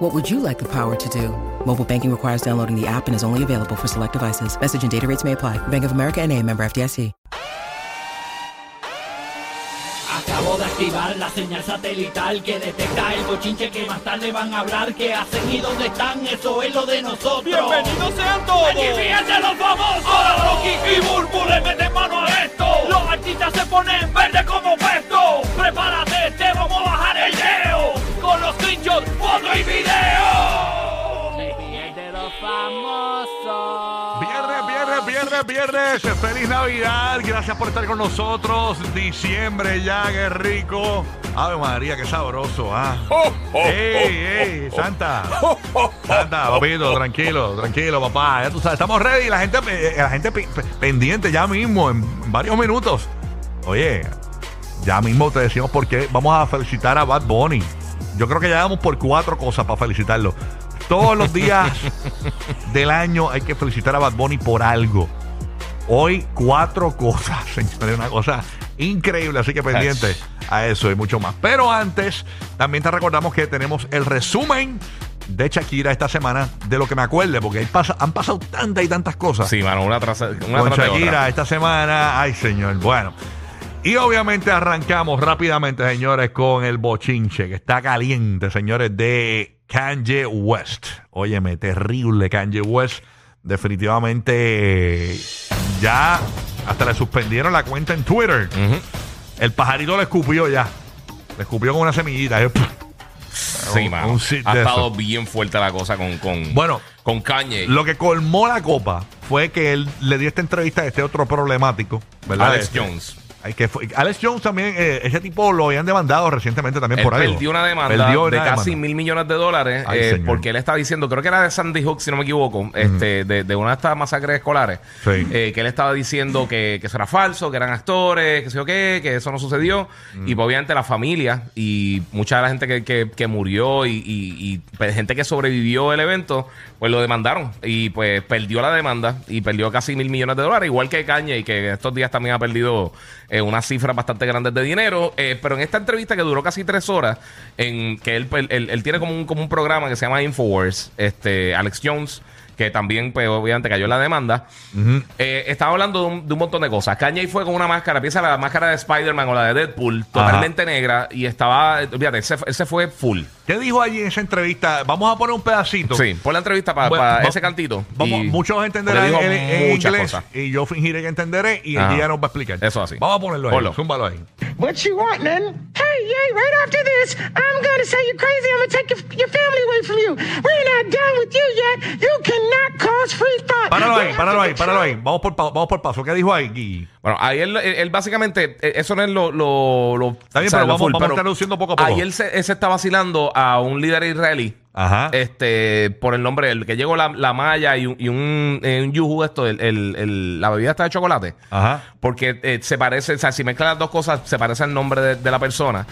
What would you like the power to do? Mobile banking requires downloading the app and is only available for select devices. Message and data rates may apply. Bank of America and a member FDIC. Acabo de activar la señal satelital que detecta el bochinche que más tarde van a hablar. ¿Qué hacen y dónde están? Eso es lo de nosotros. ¡Bienvenidos sean todos! ¡Aquí fíjense los famosos! Ahora Rocky y Burbu le meten mano a esto. Los artistas se ponen verde como puesto. Prepárate, te vamos a bajar. Con los screenshots, foto y video. de los famosos. Viernes, viernes, viernes, viernes. Feliz Navidad. Gracias por estar con nosotros. Diciembre ya, qué rico. Ave María, qué sabroso, ah. ¡Ey, ey, Santa! Santa, papito, tranquilo, tranquilo, papá. Ya tú sabes, estamos ready. La gente, eh, la gente pe- pe- pendiente ya mismo, en varios minutos. Oye, ya mismo te decimos por qué. Vamos a felicitar a Bad Bunny. Yo creo que ya damos por cuatro cosas para felicitarlo. Todos los días del año hay que felicitar a Bad Bunny por algo. Hoy cuatro cosas, señores, una cosa increíble, así que pendiente a eso y mucho más. Pero antes, también te recordamos que tenemos el resumen de Shakira esta semana, de lo que me acuerde, porque pasa- han pasado tantas y tantas cosas Sí, mano, una tras, una con tras Shakira otra. esta semana. Ay, señor. Bueno. Y obviamente arrancamos rápidamente, señores, con el bochinche, que está caliente, señores, de Kanye West. Óyeme, terrible Kanye West. Definitivamente ya hasta le suspendieron la cuenta en Twitter. El pajarito le escupió ya. Le escupió con una semillita. eh, Sí, un- ha estado eso. bien fuerte la cosa con, con, Bueno, con Kanye. Lo que colmó la copa fue que él le dio esta entrevista a este otro problemático, ¿verdad? Alex Este, Jones. Ay, que fue- Alex Jones también, eh, ese tipo lo habían demandado recientemente también Él por algo. perdió una demanda Perdió de una casi demanda. mil millones de dólares Ay, eh, señor. porque él estaba diciendo, creo que era de Sandy Hook, si no me equivoco, este, de, de una de estas masacres escolares, Sí. eh, que él estaba diciendo que, que eso era falso, que eran actores, que sé yo qué, que eso no sucedió. Y pues, obviamente la familia y mucha de la gente que, que- que murió y, y- y, pues, gente que sobrevivió el evento, pues lo demandaron y pues perdió la demanda y perdió casi mil millones de dólares, igual que Kanye y que estos días también ha perdido eh, unas cifras bastante grandes de dinero. Eh, pero en esta entrevista que duró casi tres horas, en que él, él, él- él tiene como un, como un programa que se llama Infowars, este, Alex Jones, que también, pues obviamente cayó en la demanda, eh, estaba hablando de un, de un montón de cosas. Kanye fue con una máscara, piensa la máscara de Spider-Man o la de Deadpool, totalmente negra, y estaba, olvídate, ese, ese fue full. ¿Qué dijo allí en esa entrevista? Vamos a poner un pedacito. Sí, pon la entrevista para Bueno, ese cantito. Vamos, muchos entenderán en, inglés cosas. y yo fingiré que entenderé y Ajá. ella nos va a explicar. Eso así. Vamos a ponerlo ahí. Ponlo. Zúmbalo ahí. What you want, then? Hey, yay, right after this, I'm gonna say you're crazy. I'm gonna take your, your family away from you. We're not done with you yet. You cannot cause free thought. Páralo ahí, páralo ahí, páralo ahí. Vamos por, vamos por paso. ¿Qué dijo ahí, Gui? Bueno, ahí él, él- él básicamente, eh, eso no es lo... lo, lo Está bien, o sea, pero lo vamos- full, vamos a pero estar luciendo poco a poco. Ahí él se, él se está vacilando a un líder israelí. Ajá. Este, por el nombre, el que llegó la, la malla y un, y un, eh, un yuju, esto, el, el- el- la bebida está de chocolate. Ajá. Porque eh, se parece, o sea, si mezclan las dos cosas, se parece al nombre de, de la persona.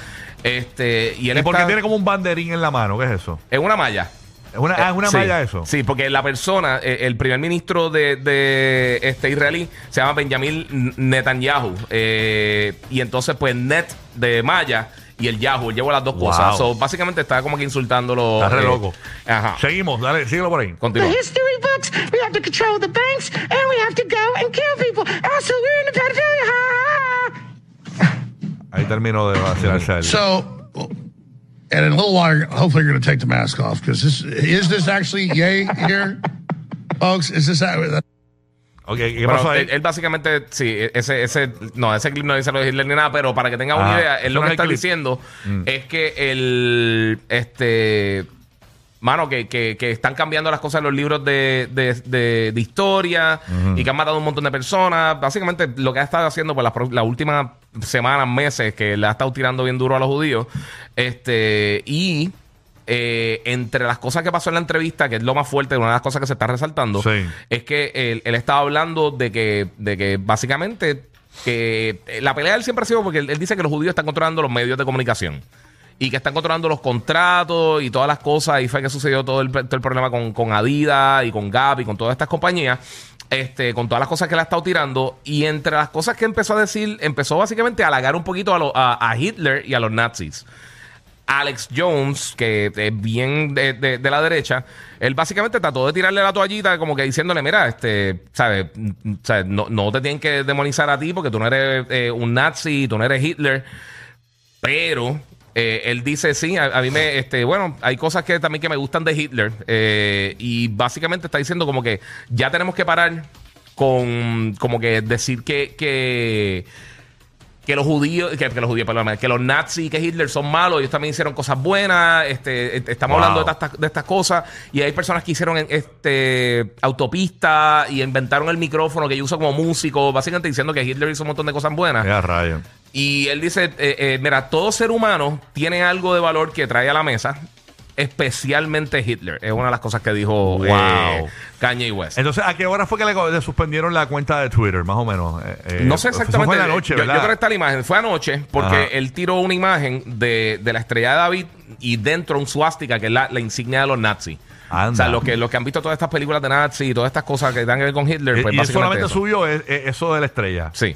Este, y él ¿Y por qué está tiene como un banderín en la mano? ¿Qué es eso? en una malla. ¿Es una, ah, es una Sí, malla eso? Sí, porque la persona, eh, el primer ministro de, de, este israelí, se llama Benjamin Netanyahu. eh, y entonces, pues, Net de Maya y el Yahoo, él llevó las dos Wow. cosas. So, básicamente está como que insultándolo. Está re eh, loco. Ajá. Seguimos, dale, síguelo por ahí. The Continúa. history books. We have to control the banks, and we have to go and kill people. Also, we're in the pedophilia. Ha, ha, ha. Ahí termino de vacilarse a él. So, and in a little while, hopefully, you're going to take the mask off because this is this actually yay here, folks? Is this Ok, ¿qué pasó ahí? él, él básicamente, sí, ese, ese, no, ese clip no dice lo de Hitler ni nada, pero para que tengan Ah, una idea, eso él lo no que es el está clip. diciendo Mm. es que el, este, mano, que, que, que están cambiando las cosas en los libros de, de, de, de historia y que han matado un montón de personas. Básicamente lo que ha estado haciendo por las, pro- las últimas semanas, meses, que le ha estado tirando bien duro a los judíos. Este, y eh, entre las cosas que pasó en la entrevista, que es lo más fuerte, una de las cosas que se está resaltando, Sí. es que él, él estaba hablando de que, de que básicamente que eh, la pelea de él siempre ha sido porque él, él dice que los judíos están controlando los medios de comunicación y que están controlando los contratos y todas las cosas. Y fue que sucedió todo el, todo el problema con, con Adidas y con Gap y con todas estas compañías. Este, con todas las cosas que él ha estado tirando. Y entre las cosas que empezó a decir, empezó básicamente a halagar un poquito a, lo- a- a Hitler y a los nazis. Alex Jones, que es bien de, de- la derecha, él básicamente trató de tirarle la toallita como que diciéndole, mira, este, ¿sabes? Mm, ¿sabes? No, no te tienen que demonizar a ti porque tú no eres eh, un nazi, tú no eres Hitler. Pero eh, él dice, sí, a, a mí me, este, bueno, hay cosas que también que me gustan de Hitler. eh, y básicamente está diciendo como que ya tenemos que parar con, como que decir que, que que los judíos, que, que los judíos, perdón, que los nazis y que Hitler son malos, ellos también hicieron cosas buenas, este, este, estamos Wow. hablando de estas, de estas cosas, y hay personas que hicieron este autopista y inventaron el micrófono que yo uso como músico, básicamente diciendo que Hitler hizo un montón de cosas buenas. Ya, rayo. Y él dice, eh, eh, mira, todo ser humano tiene algo de valor que trae a la mesa, especialmente Hitler. Es una de las cosas que dijo eh, Wow. Kanye West. Entonces, ¿a qué hora fue que le, le suspendieron la cuenta de Twitter, más o menos? Eh, eh, No sé exactamente. Fue la noche, yo, yo creo que está la imagen. Fue anoche porque Ajá. él tiró una imagen de, de la estrella de David y dentro un suástica que es la, la insignia de los nazis. Anda. O sea, los que, los que han visto todas estas películas de nazis y todas estas cosas que tengan que ver con Hitler, Y- pues y solamente eso. subió eh, eh, eso de la estrella. Sí.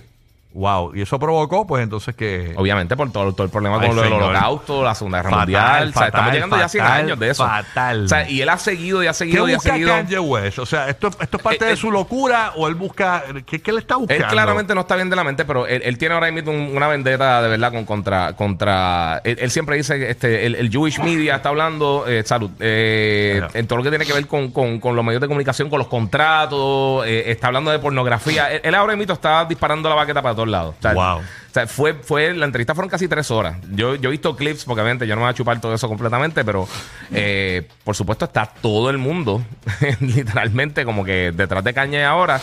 Wow. Y eso provocó, pues entonces que. Obviamente por todo, todo el problema Ay, con lo del holocausto, la Segunda Guerra Fatal, Mundial. o sea, fatal, estamos llegando ya a 100 fatal, años de eso. fatal. O sea, y él ha seguido y ha ¿Qué seguido y ha busca seguido. Kanye West? O sea, ¿esto, esto es parte Eh, de eh, su locura o él busca. ¿Qué, qué le está buscando? Él claramente no está bien de la mente, pero él, él tiene ahora mismo un- una vendetta de verdad con contra contra. Él, él siempre dice que este el, el Jewish media está hablando eh, salud eh, en todo lo que tiene que ver con, con- con los medios de comunicación, con los contratos, eh, está hablando de pornografía. Él, él ahora mismo está disparando la baqueta para todos lados. O sea, Wow. o sea, fue, fue, la entrevista fueron casi tres horas. Yo, yo he visto clips, porque obviamente yo no me voy a chupar todo eso completamente, pero eh, por supuesto está todo el mundo, literalmente, como que detrás de caña ahora.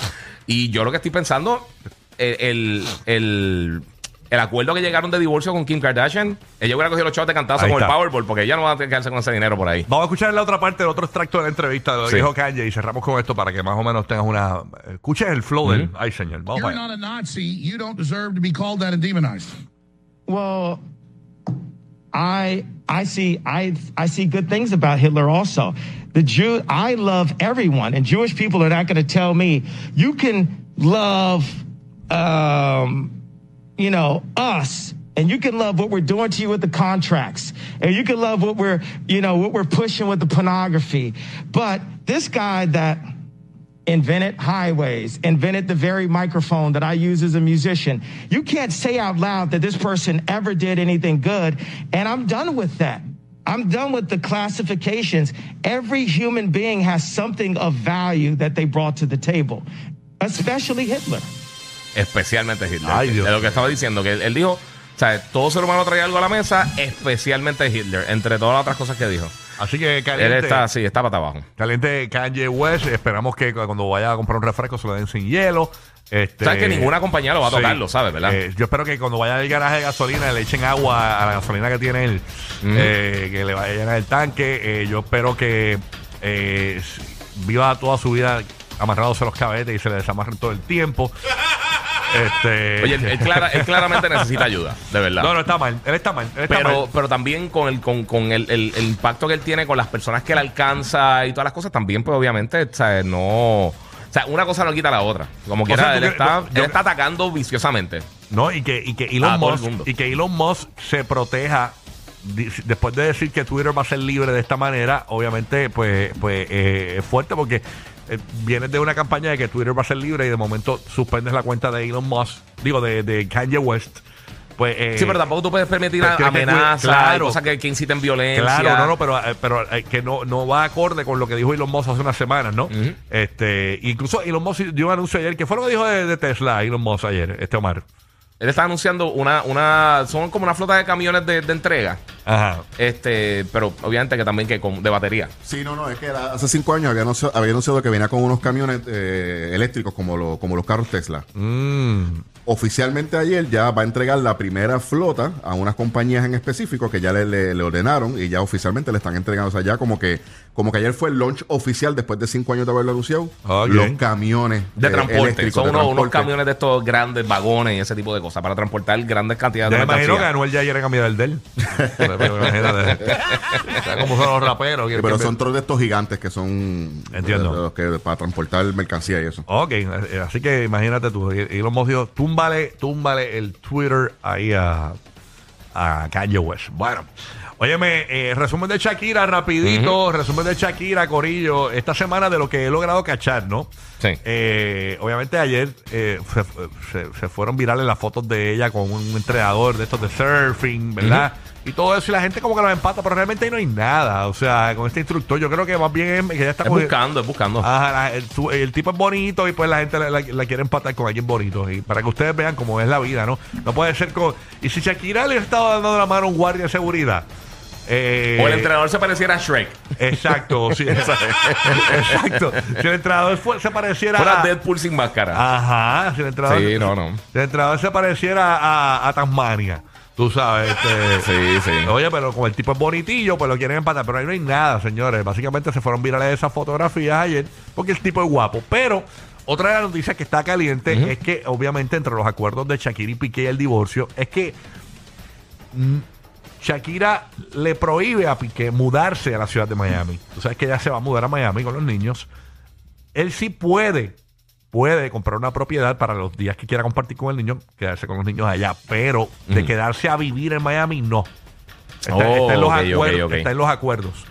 Y yo lo que estoy pensando, el, el, el, el acuerdo que llegaron de divorcio con Kim Kardashian, ella hubiera cogido los chavos de cantazo Ahí con está. el Powerball, porque ella no va a quedarse con ese dinero por ahí. Vamos a escuchar la otra parte, el otro extracto de la entrevista de lo que Sí. dijo Kanye y cerramos con esto para que más o menos tengas una. Escuches el flow del. Ay, señor. Vamos You're not a Nazi. You don't deserve to be called that and demonized. Well, I I see I I see good things about Hitler also. The Jew I love everyone, and Jewish people are not going to tell me you can love, um, you know, us. And you can love what we're doing to you with the contracts. And you can love what we're, you know, what we're pushing with the pornography. But this guy that invented highways, invented the very microphone that I use as a musician. You can't say out loud that this person ever did anything good. And I'm done with that. I'm done with the classifications. Every human being has something of value that they brought to the table, especially Hitler. Especialmente Hitler. Ay, Dios de lo que estaba diciendo, que él, él dijo, o sea, todo ser humano trae algo a la mesa, especialmente Hitler, entre todas las otras cosas que dijo. Así que Él caliente. está así, está para abajo. Caliente Kanye West. Esperamos que cuando vaya a comprar un refresco se lo den sin hielo. Este, Sabes que ninguna compañía lo va a tocar, lo sabes, ¿verdad? Eh, yo espero que cuando vaya al garaje de gasolina le echen agua a la gasolina que tiene él, eh, que le vaya a llenar el tanque. Eh, yo espero que eh, viva toda su vida amarrándose los cabetes y se le desamarren todo el tiempo. Este, Oye, él, clara- él claramente necesita ayuda, de verdad. no, no está mal. Él está mal. Él está pero, mal. pero también con el con, con el, el- el impacto que él tiene con las personas que él alcanza y todas las cosas, también, pues obviamente, o sea, no. O sea, una cosa no quita la otra. Como quiera, sea, ¿tú él, crees- está, él está atacando viciosamente. No, y que, y que Elon Musk y que Elon Musk se proteja después de decir que Twitter va a ser libre de esta manera, obviamente, pues, pues eh, es fuerte porque eh, vienes de una campaña de que Twitter va a ser libre y de momento suspendes la cuenta de Elon Musk, digo, de, de Kanye West. Pues, eh, Sí, pero tampoco tú puedes permitir pues que amenazas, claro. cosas que, que inciten violencia. Claro, no, no, pero, eh, pero eh, que no, no va acorde con lo que dijo Elon Musk hace unas semanas, ¿no? Este, incluso Elon Musk dio un anuncio ayer. ¿Qué fue lo que dijo de, de Tesla Elon Musk ayer, este Omar? Él está anunciando una, una, son como una flota de camiones de, de entrega. Ajá. Este, pero obviamente que también que con, de batería. Sí, no, no, es que era- hace cinco años había anunciado, había anunciado que venía con unos camiones eh, eléctricos como, lo- como los carros Tesla. Mm. Oficialmente ayer ya va a entregar la primera flota a unas compañías en específico que ya le, le- le ordenaron y ya oficialmente le están entregando. O sea, ya como que, como que ayer fue el launch oficial después de cinco años de haberlo anunciado. Los camiones De eh, transporte. Son de unos, camiones de estos grandes vagones y ese tipo de cosas para transportar grandes cantidades Yo me de imagino que mercancía. Anuel ya quiere cambiar el de él. Como son los raperos. Sí, pero son todos de estos gigantes que son Entiendo. de- de los que, para transportar mercancía y eso. Ok, eh, así que imagínate tú. Y, los dijo, túmbale, túmbale el Twitter ahí a, a Kanye West. Bueno, óyeme, eh, resumen de Shakira, rapidito, resumen de Shakira, Corillo, esta semana de lo que he logrado cachar, ¿no? Sí. Eh, obviamente ayer eh, se, se- se fueron virales las fotos de ella con un entrenador de estos de surfing, ¿verdad? Y todo eso, y la gente como que lo empata, pero realmente ahí no hay nada. O sea, con este instructor, yo creo que más bien es que ya está Es buscando, es buscando. Ajá, la- el, su- el tipo es bonito y pues la gente la, la- la quiere empatar con alguien bonito. Y para que ustedes vean cómo es la vida, ¿no? No puede ser con. Y si Shakira le estaba dando la mano a un guardia de seguridad. eh, o el entrenador se pareciera a Shrek. Exacto, sí. exacto. Si el entrenador fue- se pareciera Fuera a. Deadpool sin máscara. Ajá, si el entrenador. Sí, no, no. Si el entrenador se pareciera a, a Tasmania. Tú sabes, este. Sí, sí. Oye, pero como el tipo es bonitillo, pues lo quieren empatar. Pero ahí no hay nada, señores. Básicamente se fueron virales esas fotografías ayer porque el tipo es guapo. Pero otra de las noticias que está caliente es que, obviamente, entre los acuerdos de Shakira y Piqué y el divorcio, es que mm, Shakira le prohíbe a Piqué mudarse a la ciudad de Miami. Tú sabes que ella se va a mudar a Miami con los niños. Él sí puede, puede comprar una propiedad para los días que quiera compartir con el niño, quedarse con los niños allá, pero de quedarse a vivir en Miami, no. Está, Oh, está en los ok, ok, acuerdos, está en los acuerdos.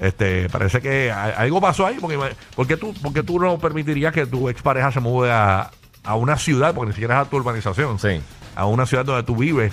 Este, parece que algo pasó ahí, porque ¿por qué tú, por qué tú no permitirías que tu expareja se mude a, a una ciudad, porque ni siquiera es a tu urbanización, Sí. a una ciudad donde tú vives?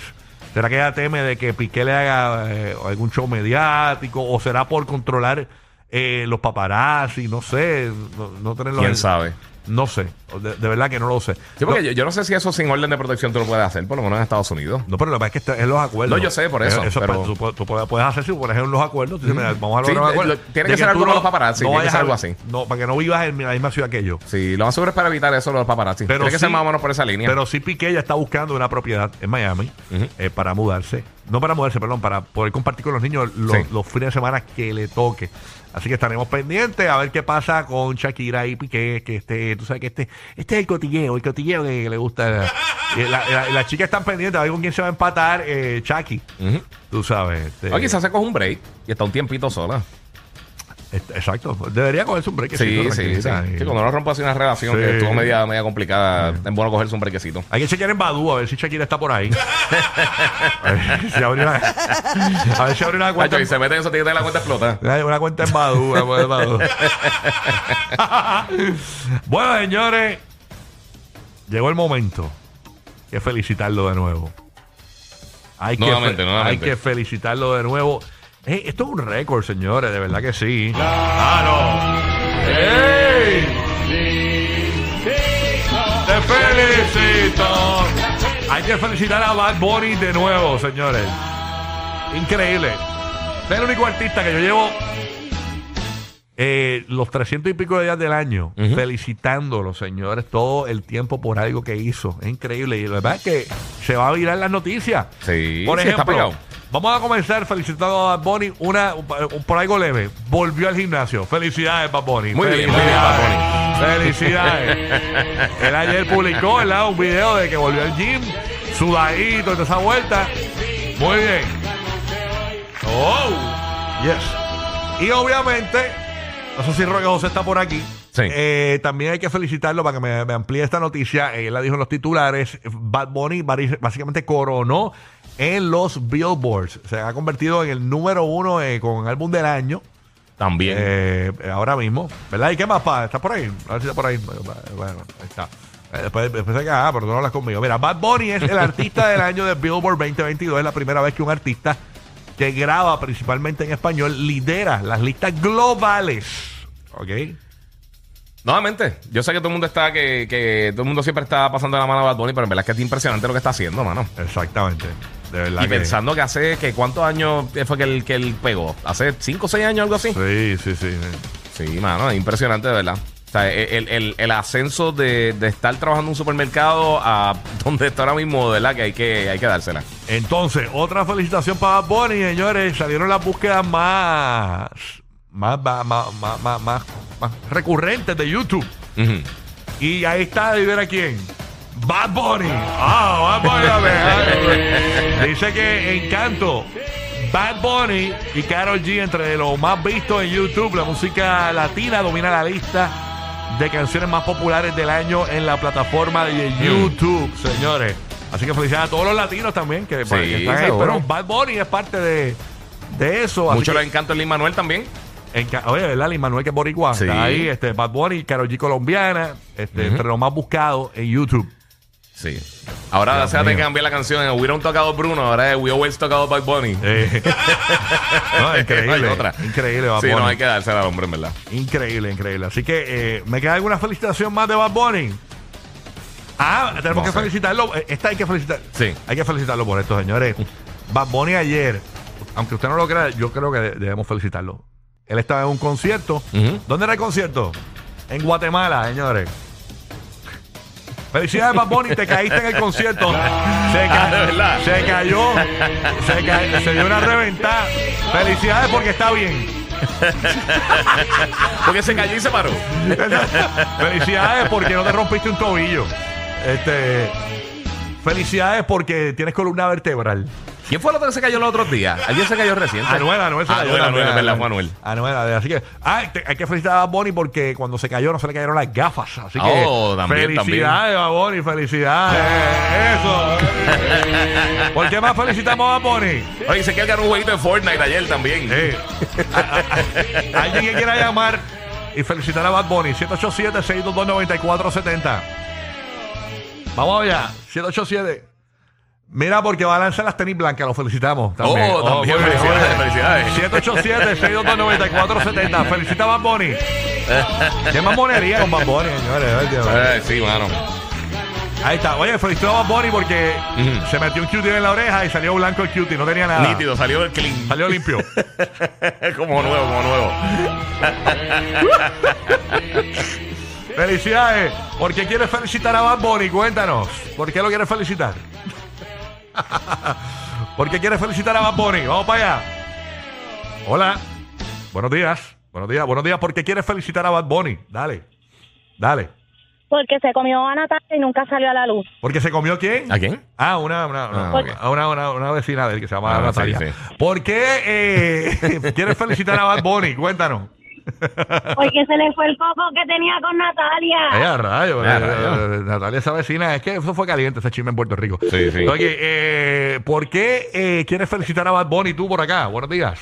¿Será que ella teme de que Piqué le haga eh, algún show mediático o será por controlar eh, los paparazzi? No sé, no, no tenerlos ¿Quién sabe? No sé, de, de verdad que no lo sé. Sí, porque no, yo, yo no sé si eso sin orden de protección tú lo puedes hacer, por lo menos en Estados Unidos. no, pero lo que pasa es que en los acuerdos. No, yo sé, por eso, Eh, pero- pues, tú, puedes- tú puedes, hacer si por ejemplo en los acuerdos. Tú dices, mira, vamos a Sí, lograr un eh, acuerdo. lo- tiene de que ser algo con los paparazzi, tiene que ser algo así. No, para que no vivas en la misma ciudad que yo. Sí, lo más seguro es para evitar eso los paparazzi. Pero Tiene que sí- ser más o menos por esa línea. Pero sí Piqué ya está buscando una propiedad en Miami eh, para mudarse. No para mudarse, perdón, para poder compartir con los niños los, Sí. los fines de semana que le toque. Así que estaremos pendientes a ver qué pasa con Shakira y Piqué, que este, tú sabes que este, este es el cotilleo, el cotilleo que le gusta. La- la- Las chicas están pendientes a ver con quién se va a empatar eh, Chucky. Ujú. Tú sabes. este, O quizás se coge un break y está un tiempito sola. Exacto. Debería cogerse un break. Sí, sí, sí. Sí, cuando uno rompe así una relación Sí. que estuvo media, media complicada, es bueno cogerse un brequecito. Hay que chequear en Badu a ver si Shakira está por ahí. a, ver si abre una, a ver si abre una cuenta. Cacho, y se mete en eso, tiene que tener la cuenta explota. Una cuenta en Badu. una cuenta en Badu. bueno, señores, llegó el momento. Hay que felicitarlo de nuevo. Hay que, Nuevamente, fe- nuevamente. hay que felicitarlo de nuevo. Eh, esto es un récord, señores, de verdad que sí. ¡Claro! ¡Ey! ¡Te felicito! Hay que felicitar a Bad Bunny de nuevo, señores. Increíble. Este es el único artista que yo llevo eh, los 300 y pico de días del año Ujú. felicitándolo, señores, todo el tiempo por algo que hizo. Es increíble. Y la verdad es que se va a virar las noticias. Sí, por sí, está ejemplo, pegado. Vamos a comenzar felicitando a Bad Bunny una, un- por algo leve. Volvió al gimnasio. Felicidades, Bad Bunny. Muy bien, muy bien, Felicidades. Felicidades. Él ayer publicó ¿verdad? un video de que volvió al gym, sudadito, toda esa vuelta. Muy bien. Oh, yes. Y obviamente, no sé si Roque José está por aquí. Sí. Eh, también hay que felicitarlo para que me, me amplíe esta noticia. Eh, Él la dijo en los titulares. Bad Bunny básicamente coronó en los Billboards. Se ha convertido en el número uno eh, con álbum del año. También. Eh, ahora mismo, ¿verdad? ¿Y qué más, pa? ¿Está por ahí? A ver si está por ahí. Bueno, ahí está. Después, después de que, ah, pero tú no hablas conmigo. Mira, Bad Bunny es el artista del año de Billboard 2022. Es la primera vez que un artista que graba principalmente en español lidera las listas globales. ¿Ok? Nuevamente, yo sé que todo el mundo está, que, que todo el mundo siempre está pasando la mano a Bad Bunny, pero en verdad es que es impresionante lo que está haciendo, mano. Exactamente. De verdad. Y que- pensando que hace, que ¿cuántos años fue que él, que él pegó? ¿Hace 5 o 6 años, algo así? Sí, sí, sí. sí. Sí, mano, es impresionante, de verdad. sea, el, el- el ascenso de, de estar trabajando en un supermercado a donde está ahora mismo, ¿verdad? Que hay que, hay que dársela. Entonces, otra felicitación para Bad Bunny, señores. Salieron las búsquedas más, más, más, más, más, más- recurrentes de YouTube. Ujú. Y ahí está, adivina quién. Bad Bunny. Ah, Bad Bunny. a ver. Dice que Encanto, Bad Bunny y Karol G entre los más vistos en YouTube. La música latina domina la lista de canciones más populares del año en la plataforma de YouTube, señores. Así que felicidades a todos los latinos también que, Sí, que están ahí. seguro. Pero Bad Bunny es parte de, de eso. así Mucho que- le encanta el Manuel también. En Oye, ¿verdad? Lin Manuel que es boricua. Sí. Está ahí, este, Bad Bunny, Karol G colombiana, este, entre los más buscados en YouTube. Sí. Ahora Dios se hace mío. cambiar la canción. Hubieron tocado Bruno, ahora es We Always tocado Bad Bunny. Eh, no, increíble. No hay otra. Increíble, Bad Sí, Bunny. no hay que dársela al hombre, en verdad. Increíble, increíble. Así que, eh, ¿me queda alguna felicitación más de Bad Bunny? Ah, tenemos No que sé. felicitarlo. Eh, Esta hay que felicitar. Sí. Hay que felicitarlo por esto, señores. Bad Bunny ayer, aunque usted no lo crea, yo creo que de- debemos felicitarlo. Él estaba en un concierto. Ujú. ¿Dónde era el concierto? En Guatemala, señores. Felicidades, Bad Bunny, te caíste en el concierto. Se, ca- Ah, de verdad. se cayó, se, ca- se dio una reventada. Felicidades porque está bien. Porque se cayó y se paró. Felicidades porque no te rompiste un tobillo. Este, felicidades porque tienes columna vertebral. ¿Quién fue el otro que se cayó los otros días? Alguien se cayó reciente. Anuel, Anuel se cayó. Anuel, Anuel, es verdad, fue Anuel. Anuel, así que, ah, te- hay que felicitar a Bad Bunny porque cuando se cayó no se le cayeron las gafas. Así que, Oh, también, felicidades, Bad Bunny, felicidades. Eso. ¿Por qué más felicitamos a Bad Bunny? Oye, dice que él ganó un jueguito de Fortnite ayer también. Eh, a- a- a- alguien que quiera llamar y felicitar a Bad Bunny, 787-622-9470. Vamos allá, 787. Mira, porque va a lanzar las tenis blancas, lo felicitamos. También. Oh, también, muy bien, felicidades, muy bien. felicidades. 787-622-9470. Felicita a Bad Bunny. Qué mamonería con Bad Bunny, señores. Mío. Eh, sí, mano. Ahí está. Oye, felicitó a Bad Bunny porque Ujú. se metió un cutie en la oreja y salió blanco el cutie. No tenía nada. Nítido, salió del clean. Salió limpio. como nuevo, como nuevo. Felicidades. ¿Por qué quieres felicitar a Bad Bunny? Cuéntanos. ¿Por qué lo quieres felicitar? ¿Por qué quieres felicitar a Bad Bunny? Vamos para allá. Hola. Buenos días. Buenos días. Buenos días. ¿Por qué quieres felicitar a Bad Bunny? Dale. Dale. Porque se comió a Natalia y nunca salió a la luz. ¿Porque se comió quién? ¿A quién? Ah, una, una, una, Ah, una, una- una vecina de él que se llama Ah, Natalia. sí, sí. ¿Por qué eh, quieres felicitar a Bad Bunny? Cuéntanos. Porque se le fue el coco que tenía con Natalia. Ay, a rayo, eh, rayo. eh, Natalia, esa vecina, es que eso fue caliente, ese chisme en Puerto Rico. Sí, sí. Oye, eh, ¿por qué eh, quieres felicitar a Bad Bunny tú por acá? Buenos días.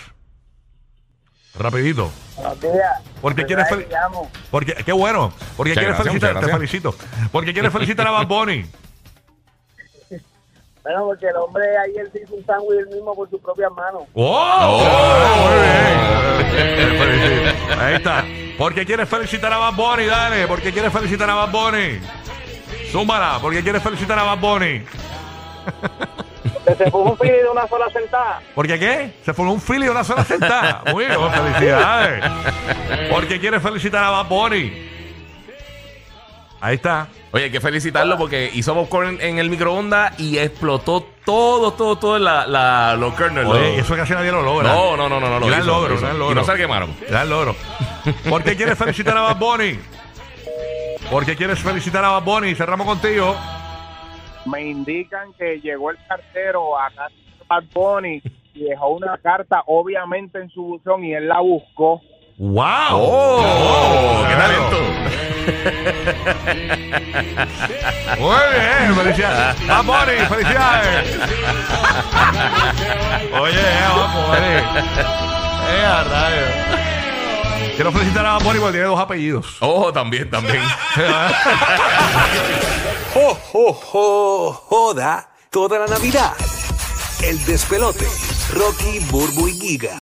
Rapidito. Buenos días. ¿Por qué quieres fel-. Porque, qué bueno. ¿Por qué Muchas quieres gracias, felicitar? Te felicito. ¿Por qué quieres felicitar a Bad Bunny? Bueno, porque el hombre ayer se hizo un sándwich él mismo por sus propias manos. ¡Oh! Oh. Muy bien. Ahí está. ¿Por qué quieres felicitar a Bad Bunny? Dale. ¿Por qué quieres felicitar a Bad Bunny? Zúmbala. ¿Por qué quieres felicitar a Bad Bunny? Se puso un fili de una sola sentada. ¿Por qué qué? Se formó un fili de una sola sentada. Muy bien, felicidades. ¿Por qué quieres felicitar a Bad Bunny? Ahí está. Oye, hay que felicitarlo porque hizo popcorn en el microondas y explotó todo, todo, todo la, la, los kernels. Oye, eso casi nadie lo logra. No, no, no, no, no. lo Gran hizo, logro, gran logro. Y no se quemaron. Gran logro. ¿Por qué quieres felicitar a Bad Bunny? ¿Por qué quieres felicitar a Bad Bunny? Cerramos contigo. Me indican que llegó el cartero a casa de Bad Bunny y dejó una carta, obviamente, en su buzón y él la buscó. ¡Wow! ¡Oh! ¡Qué claro. talento! Muy bien, felicidades. Bad Bunny, felicidades. Oye, eh, Bad Bunny. Eh. Quiero felicitar a Bad Bunny porque tiene dos apellidos. Oh, también, también. ¡Jo, jo, jo! Joda toda la Navidad. El despelote. Rocky, Burbu y Giga.